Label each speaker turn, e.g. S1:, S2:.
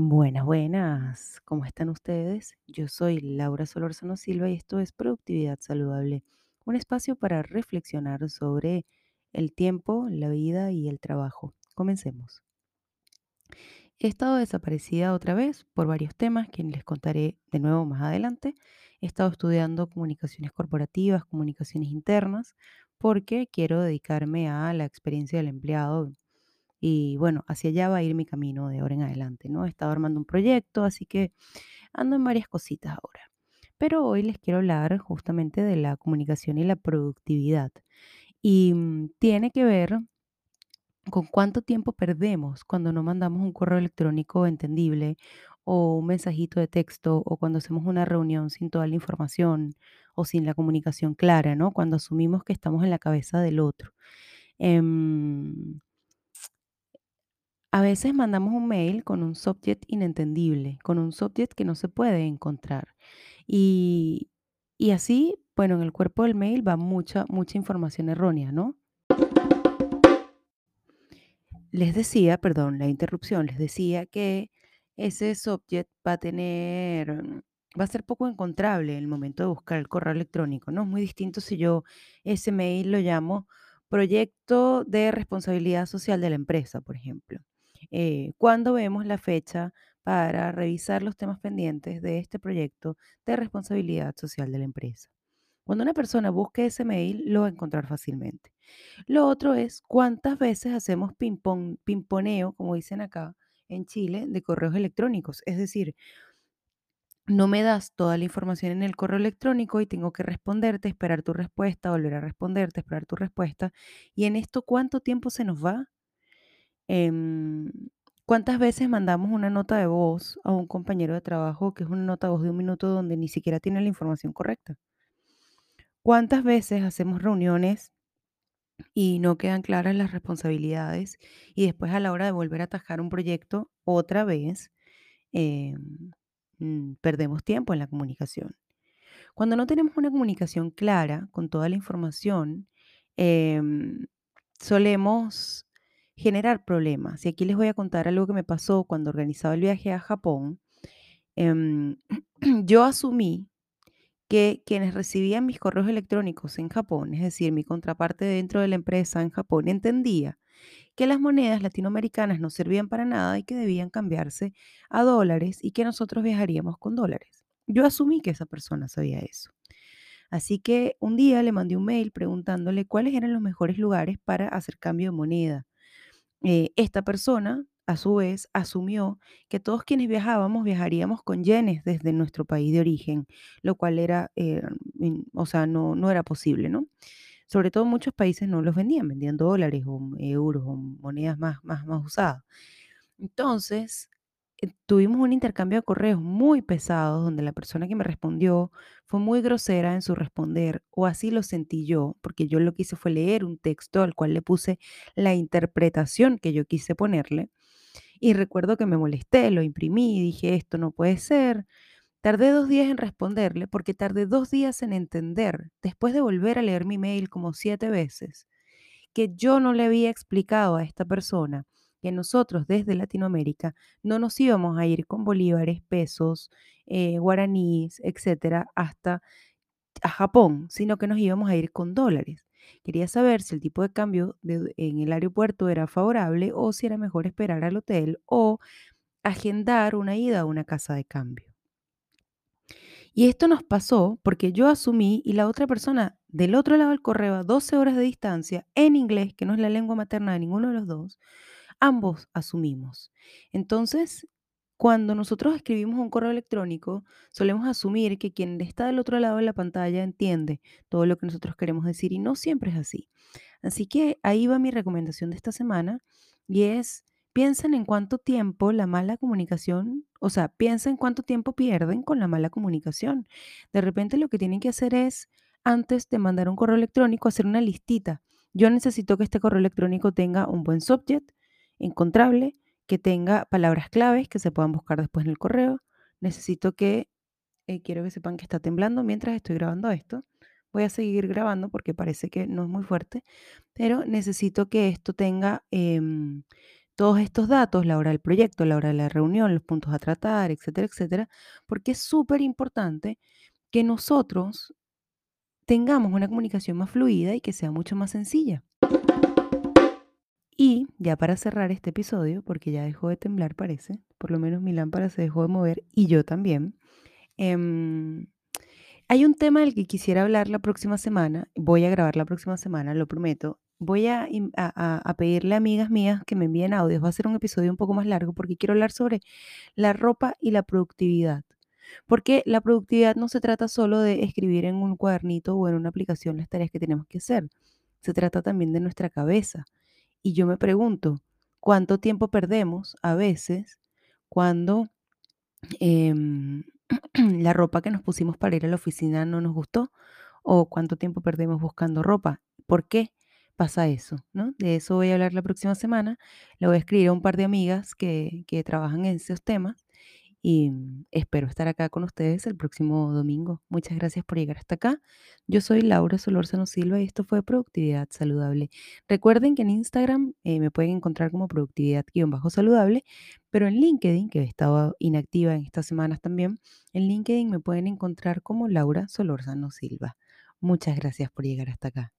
S1: Buenas, buenas. ¿Cómo están ustedes? Yo soy Laura Solórzano Silva y esto es Productividad Saludable, un espacio para reflexionar sobre el tiempo, la vida y el trabajo. Comencemos. He estado desaparecida otra vez por varios temas que les contaré de nuevo más adelante. He estado estudiando comunicaciones corporativas, comunicaciones internas, porque quiero dedicarme a la experiencia del empleado y bueno, hacia allá va a ir mi camino de ahora en adelante, ¿no? He estado armando un proyecto, así que ando en varias cositas ahora. Pero hoy les quiero hablar justamente de la comunicación y la productividad. Y mm, tiene que ver con cuánto tiempo perdemos cuando no mandamos un correo electrónico entendible o un mensajito de texto o cuando hacemos una reunión sin toda la información o sin la comunicación clara, ¿no? Cuando asumimos que estamos en la cabeza del otro. Em, A veces mandamos un mail con un subject inentendible, con un subject que no se puede encontrar. Y, y así, bueno, en el cuerpo del mail va mucha, mucha información errónea, ¿no? Les decía, perdón, la interrupción, les decía que ese subject va a tener, mm, va a ser poco encontrable en el momento de buscar el correo electrónico, ¿no? Es muy distinto si yo ese mail lo llamo proyecto de responsabilidad social de la empresa, por ejemplo. Eh, cuando vemos la fecha para revisar los temas pendientes de este proyecto de responsabilidad social de la empresa. Cuando una persona busque ese mail, lo va a encontrar fácilmente. Lo otro es cuántas veces hacemos pimponeo, como dicen acá en Chile, de correos electrónicos. Es decir, no me das toda la información en el correo electrónico y tengo que responderte, esperar tu respuesta, volver a responderte, esperar tu respuesta. Y en esto, ¿cuánto tiempo se nos va? Em, ¿cuántas veces mandamos una nota de voz a un compañero de trabajo que es una nota de voz de un minuto donde ni siquiera tiene la información correcta? ¿Cuántas veces hacemos reuniones y no quedan claras las responsabilidades y después a la hora de volver a atajar un proyecto otra vez em, mm, perdemos tiempo en la comunicación. Cuando no tenemos una comunicación clara con toda la información, em, solemos generar problemas. Y aquí les voy a contar algo que me pasó cuando organizaba el viaje a Japón. Em, yo asumí que quienes recibían mis correos electrónicos en Japón, es decir, mi contraparte dentro de la empresa en Japón, entendía que las monedas latinoamericanas no servían para nada y que debían cambiarse a dólares y que nosotros viajaríamos con dólares. Yo asumí que esa persona sabía eso. Así que un día le mandé un mail preguntándole cuáles eran los mejores lugares para hacer cambio de moneda. Eh, esta persona, a su vez, asumió que todos quienes viajábamos viajaríamos con yenes desde nuestro país de origen, lo cual era, eh, o sea, no, no era posible, ¿no? Sobre todo muchos países no los vendían, vendían dólares o euros o monedas más, más, más usadas. Entonces, tuvimos un intercambio de correos muy pesado donde la persona que me respondió fue muy grosera en su responder, o así lo sentí yo, porque yo lo que hice fue leer un texto al cual le puse la interpretación que yo quise ponerle. Y recuerdo que me molesté, lo imprimí y dije, esto no puede ser. Tardé dos días en responderle porque tardé dos días en entender, después de volver a leer mi mail como siete veces que yo no le había explicado a esta persona que nosotros desde Latinoamérica no nos íbamos a ir con bolívares, pesos, eh, guaraníes, etcétera, hasta a Japón, sino que nos íbamos a ir con dólares. Quería saber si el tipo de cambio en el aeropuerto era favorable o si era mejor esperar al hotel o agendar una ida a una casa de cambio. Y esto nos pasó porque yo asumí y la otra persona del otro lado del correo, a 12 horas de distancia, en inglés, que no es la lengua materna de ninguno de los dos, ambos asumimos. Entonces, cuando nosotros escribimos un correo electrónico, solemos asumir que quien está del otro lado de la pantalla entiende todo lo que nosotros queremos decir y no siempre es así. Así que ahí va mi recomendación de esta semana y es, piensen en cuánto tiempo la mala comunicación, o sea, piensen cuánto tiempo pierden con la mala comunicación. De repente lo que tienen que hacer es, antes de mandar un correo electrónico, hacer una listita. Yo necesito que este correo electrónico tenga un buen subject, encontrable, que tenga palabras claves que se puedan buscar después en el correo. Necesito que, eh, quiero que sepan que está temblando mientras estoy grabando esto. Voy a seguir grabando porque parece que no es muy fuerte, pero necesito que esto tenga em, todos estos datos, la hora del proyecto, la hora de la reunión, los puntos a tratar, etcétera, etcétera, porque es súper importante que nosotros tengamos una comunicación más fluida y que sea mucho más sencilla. Y ya para cerrar este episodio, porque ya dejó de temblar parece, por lo menos mi lámpara se dejó de mover y yo también, em, hay un tema del que quisiera hablar la próxima semana, voy a grabar la próxima semana, lo prometo. Voy a, a- a pedirle a amigas mías que me envíen audios, va a ser un episodio un poco más largo porque quiero hablar sobre la ropa y la productividad. Porque la productividad no se trata solo de escribir en un cuadernito o en una aplicación las tareas que tenemos que hacer, se trata también de nuestra cabeza. Y yo me pregunto, ¿cuánto tiempo perdemos a veces cuando em, la ropa que nos pusimos para ir a la oficina no nos gustó? ¿O cuánto tiempo perdemos buscando ropa? ¿Por qué pasa eso? ¿no? De eso voy a hablar la próxima semana. Le voy a escribir a un par de amigas que, que trabajan en esos temas y espero estar acá con ustedes el próximo domingo. Muchas gracias por llegar hasta acá. Yo soy Laura Solórzano Silva y esto fue Productividad Saludable. Recuerden que en Instagram eh, me pueden encontrar como productividad-saludable, pero en LinkedIn, que he estado inactiva en estas semanas también, en LinkedIn me pueden encontrar como Laura Solórzano Silva. Muchas gracias por llegar hasta acá.